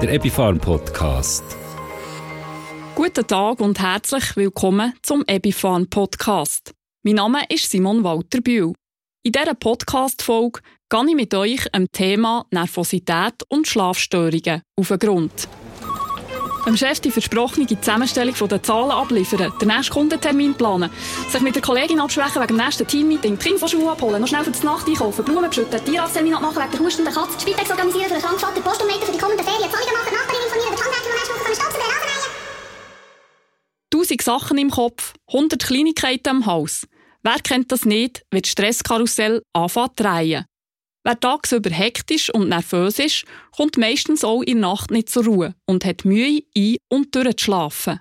der Epifarm Podcast. Guten Tag und herzlich willkommen zum Epifarm Podcast. Mein Name ist Simon Walter Bühl. In dieser Podcast-Folge gehe ich mit euch am Thema Nervosität und Schlafstörungen auf den Grund. Dem Chef die versprochene Zusammenstellung der Zahlen abliefern, den nächsten Kundentermin planen, sich mit der Kollegin absprechen wegen dem nächsten Teammeeting, die Kinder von Schule abholen, noch schnell für die Nacht einkaufen, Blumen beschütten, Tierarzttermin abmachen wegen der hustenden Katze, Spitex organisieren für den kranken Vater, Post für die kommenden Ferien, Zahlungen machen, Nachbarin informieren, den Handwerker noch nächste Woche Staubsaugen, Rasenmähen. Tausend Sachen im Kopf, hundert Kleinigkeiten im Haus. Wer kennt das nicht, wenn das Stresskarussell anfängt zu drehen? Wer tagsüber hektisch und nervös ist, kommt meistens auch in der Nacht nicht zur Ruhe und hat Mühe, ein- und durchzuschlafen.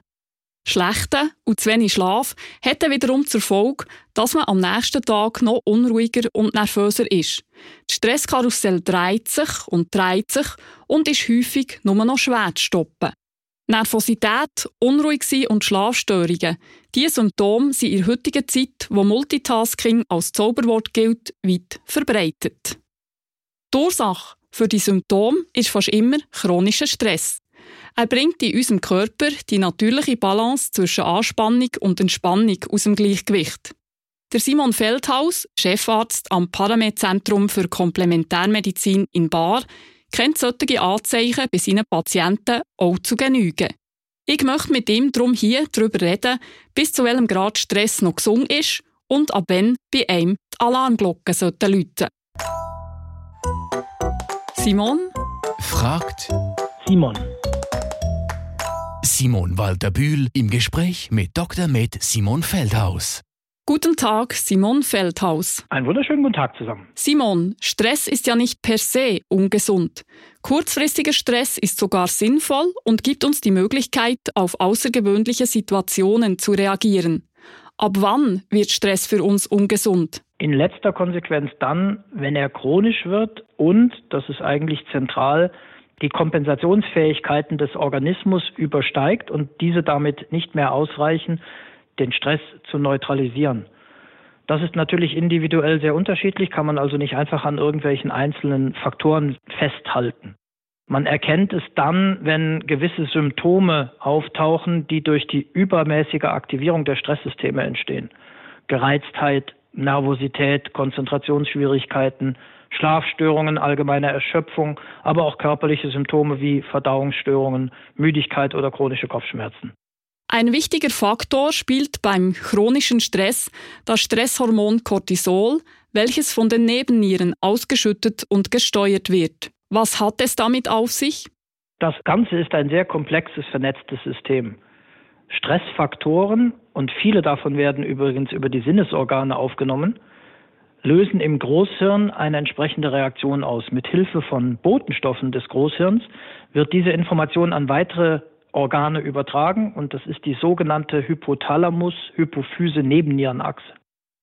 Schlechter und zu wenig Schlaf hat dann wiederum zur Folge, dass man am nächsten Tag noch unruhiger und nervöser ist. Das Stresskarussell dreht sich und dreht sich und ist häufig nur noch schwer zu stoppen. Nervosität, unruhig sein und Schlafstörungen. Diese Symptome sind in der heutigen Zeit, wo Multitasking als Zauberwort gilt, weit verbreitet. Die Ursache für die Symptome ist fast immer chronischer Stress. Er bringt in unserem Körper die natürliche Balance zwischen Anspannung und Entspannung aus dem Gleichgewicht. Der Simon Feldhaus, Chefarzt am Paramed-Zentrum für Komplementärmedizin in Bar, kennt solche Anzeichen bei seinen Patienten auch zu genügen. Ich möchte mit ihm darum hier darüber reden, bis zu welchem Grad Stress noch gesund ist und ab wann bei einem die Alarmglocken läuten sollten. Simon fragt Simon. Simon Walter Bühl im Gespräch mit Dr. Med Simon Feldhaus. Guten Tag, Simon Feldhaus. Einen wunderschönen guten Tag zusammen. Simon, Stress ist ja nicht per se ungesund. Kurzfristiger Stress ist sogar sinnvoll und gibt uns die Möglichkeit, auf außergewöhnliche Situationen zu reagieren. Ab wann wird Stress für uns ungesund? In letzter Konsequenz dann, wenn er chronisch wird und, das ist eigentlich zentral, die Kompensationsfähigkeiten des Organismus übersteigt und diese damit nicht mehr ausreichen, den Stress zu neutralisieren. Das ist natürlich individuell sehr unterschiedlich, kann man also nicht einfach an irgendwelchen einzelnen Faktoren festhalten. Man erkennt es dann, wenn gewisse Symptome auftauchen, die durch die übermäßige Aktivierung der Stresssysteme entstehen. Gereiztheit, Nervosität, Konzentrationsschwierigkeiten, Schlafstörungen, allgemeine Erschöpfung, aber auch körperliche Symptome wie Verdauungsstörungen, Müdigkeit oder chronische Kopfschmerzen. Ein wichtiger Faktor spielt beim chronischen Stress das Stresshormon Cortisol, welches von den Nebennieren ausgeschüttet und gesteuert wird. Was hat es damit auf sich? Das Ganze ist ein sehr komplexes, vernetztes System. Stressfaktoren, und viele davon werden übrigens über die Sinnesorgane aufgenommen, lösen im Großhirn eine entsprechende Reaktion aus. Mit Hilfe von Botenstoffen des Großhirns wird diese Information an weitere Organe übertragen und das ist die sogenannte Hypothalamus-Hypophyse-Nebennierenachse.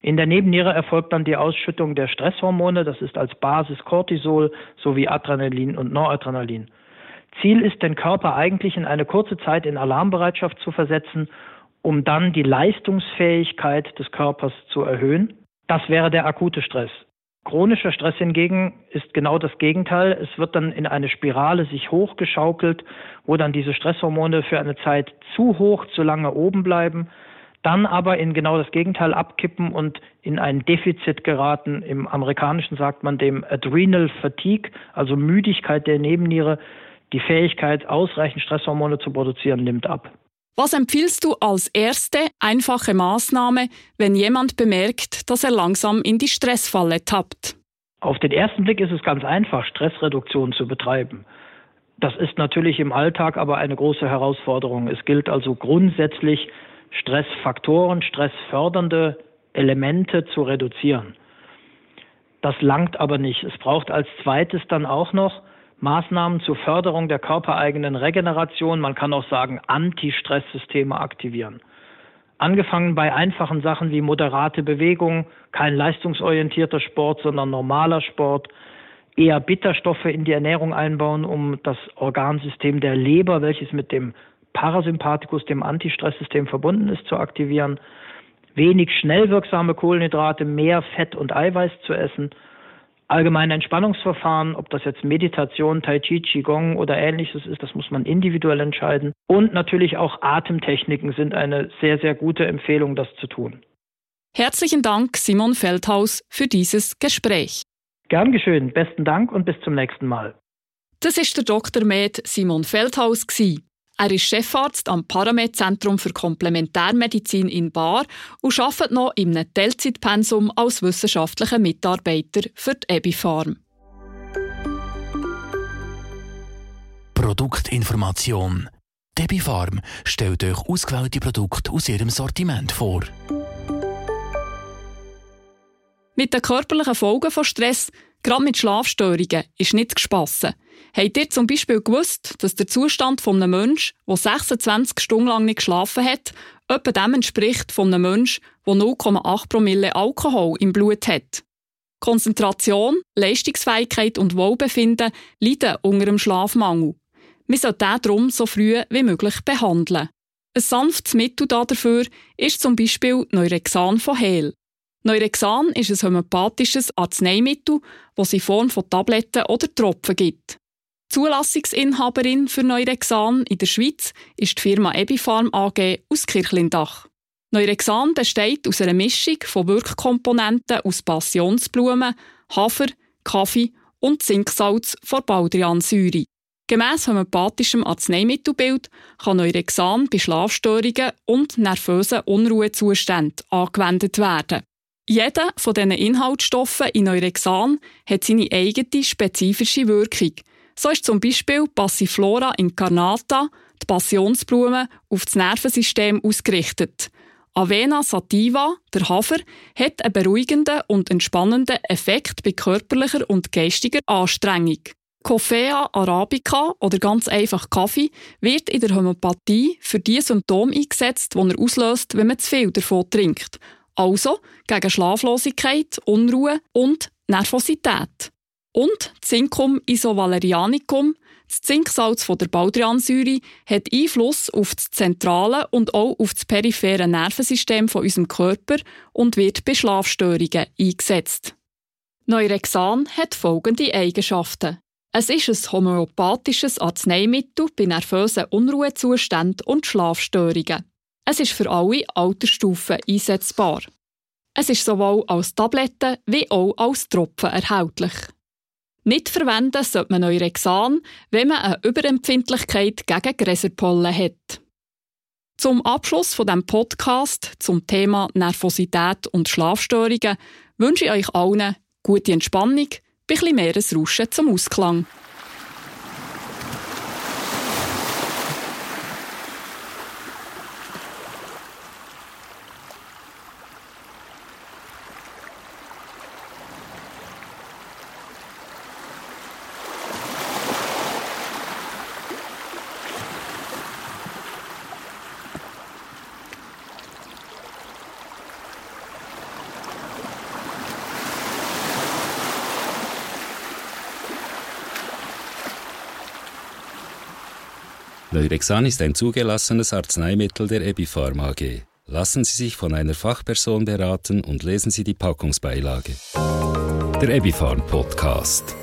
In der Nebenniere erfolgt dann die Ausschüttung der Stresshormone, das ist als Basis Cortisol sowie Adrenalin und Noradrenalin. Ziel ist, den Körper eigentlich in eine kurze Zeit in Alarmbereitschaft zu versetzen, um dann die Leistungsfähigkeit des Körpers zu erhöhen. Das wäre der akute Stress. Chronischer Stress hingegen ist genau das Gegenteil. Es wird dann in eine Spirale sich hochgeschaukelt, wo dann diese Stresshormone für eine Zeit zu hoch, zu lange oben bleiben, dann aber in genau das Gegenteil abkippen und in ein Defizit geraten. Im Amerikanischen sagt man dem Adrenal Fatigue, also Müdigkeit der Nebenniere. Die Fähigkeit, ausreichend Stresshormone zu produzieren, nimmt ab. Was empfiehlst du als erste einfache Maßnahme, wenn jemand bemerkt, dass er langsam in die Stressfalle tappt? Auf den ersten Blick ist es ganz einfach, Stressreduktion zu betreiben. Das ist natürlich im Alltag aber eine große Herausforderung. Es gilt also grundsätzlich, Stressfaktoren, stressfördernde Elemente zu reduzieren. Das langt aber nicht. Es braucht als zweites dann auch noch Maßnahmen zur Förderung der körpereigenen Regeneration, man kann auch sagen Anti-Stress-Systeme aktivieren. Angefangen bei einfachen Sachen wie moderate Bewegung, kein leistungsorientierter Sport, sondern normaler Sport, eher Bitterstoffe in die Ernährung einbauen, um das Organsystem der Leber, welches mit dem Parasympathikus, dem Anti-Stress-System verbunden ist, zu aktivieren, wenig schnell wirksame Kohlenhydrate, mehr Fett und Eiweiß zu essen Allgemeine Entspannungsverfahren, ob das jetzt Meditation, Tai Chi, Qigong oder ähnliches ist, das muss man individuell entscheiden. Und natürlich auch Atemtechniken sind eine sehr, sehr gute Empfehlung, das zu tun. Herzlichen Dank, Simon Feldhaus, für dieses Gespräch. Gern geschehen. Besten Dank und bis zum nächsten Mal. Das ist der Dr. Med Simon Feldhaus. Er ist Chefarzt am Paramed-Zentrum für Komplementärmedizin in Bar und arbeitet noch im Teilzeitpensum als wissenschaftlicher Mitarbeiter für die Ebifarm. Produktinformation. Debifarm stellt euch ausgewählte Produkte aus ihrem Sortiment vor. Mit den körperlichen Folgen von Stress, gerade mit Schlafstörungen, ist nicht gespassen. Habt ihr zum Beispiel gewusst, dass der Zustand von einem Menschen, der 26 Stunden lang nicht geschlafen hat, etwa dem entspricht von einem Menschen, der 0,8 Promille Alkohol im Blut hat? Konzentration, Leistungsfähigkeit und Wohlbefinden leiden unter dem Schlafmangel. Wir sollten den darum so früh wie möglich behandeln. Ein sanftes Mittel dafür ist zum Beispiel Neurexan von Hehl. Neurexan ist ein homöopathisches Arzneimittel, das es in Form von Tabletten oder Tropfen gibt. Zulassungsinhaberin für Neurexan in der Schweiz ist die Firma Ebifarm AG aus Kirchlindach. Neurexan besteht aus einer Mischung von Wirkkomponenten aus Passionsblumen, Hafer, Kaffee und Zinksalz von Baldriansäure. Gemäss homöopathischem Arzneimittelbild kann Neurexan bei Schlafstörungen und nervösen Unruhezuständen angewendet werden. Jeder von diesen Inhaltsstoffen in Neurexan hat seine eigene spezifische Wirkung. So ist zum Beispiel Passiflora incarnata, die Passionsblume, auf das Nervensystem ausgerichtet. Avena sativa, der Hafer, hat einen beruhigenden und entspannenden Effekt bei körperlicher und geistiger Anstrengung. Coffea arabica oder ganz einfach Kaffee wird in der Homöopathie für die Symptome eingesetzt, die er auslöst, wenn man zu viel davon trinkt also gegen Schlaflosigkeit, Unruhe und Nervosität. Und Zincum isovalerianicum, das Zinksalz von der Baldriansäure, hat Einfluss auf das zentrale und auch auf das periphere Nervensystem von unserem Körper und wird bei Schlafstörungen eingesetzt. Neurexan hat folgende Eigenschaften. Es ist ein homöopathisches Arzneimittel bei nervösen Unruhezuständen und Schlafstörungen. Es ist für alle Altersstufen einsetzbar. Es ist sowohl als Tablette wie auch als Tropfen erhältlich. Nicht verwenden sollte man Neurexan, wenn man eine Überempfindlichkeit gegen Gräserpollen hat. Zum Abschluss von dem Podcast zum Thema Nervosität und Schlafstörungen wünsche ich euch allen gute Entspannung, ein bisschen Meeresrauschen zum Ausklang. Neurexan ist ein zugelassenes Arzneimittel der Ebifarm AG. Lassen Sie sich von einer Fachperson beraten und lesen Sie die Packungsbeilage. Der Ebifarm Podcast.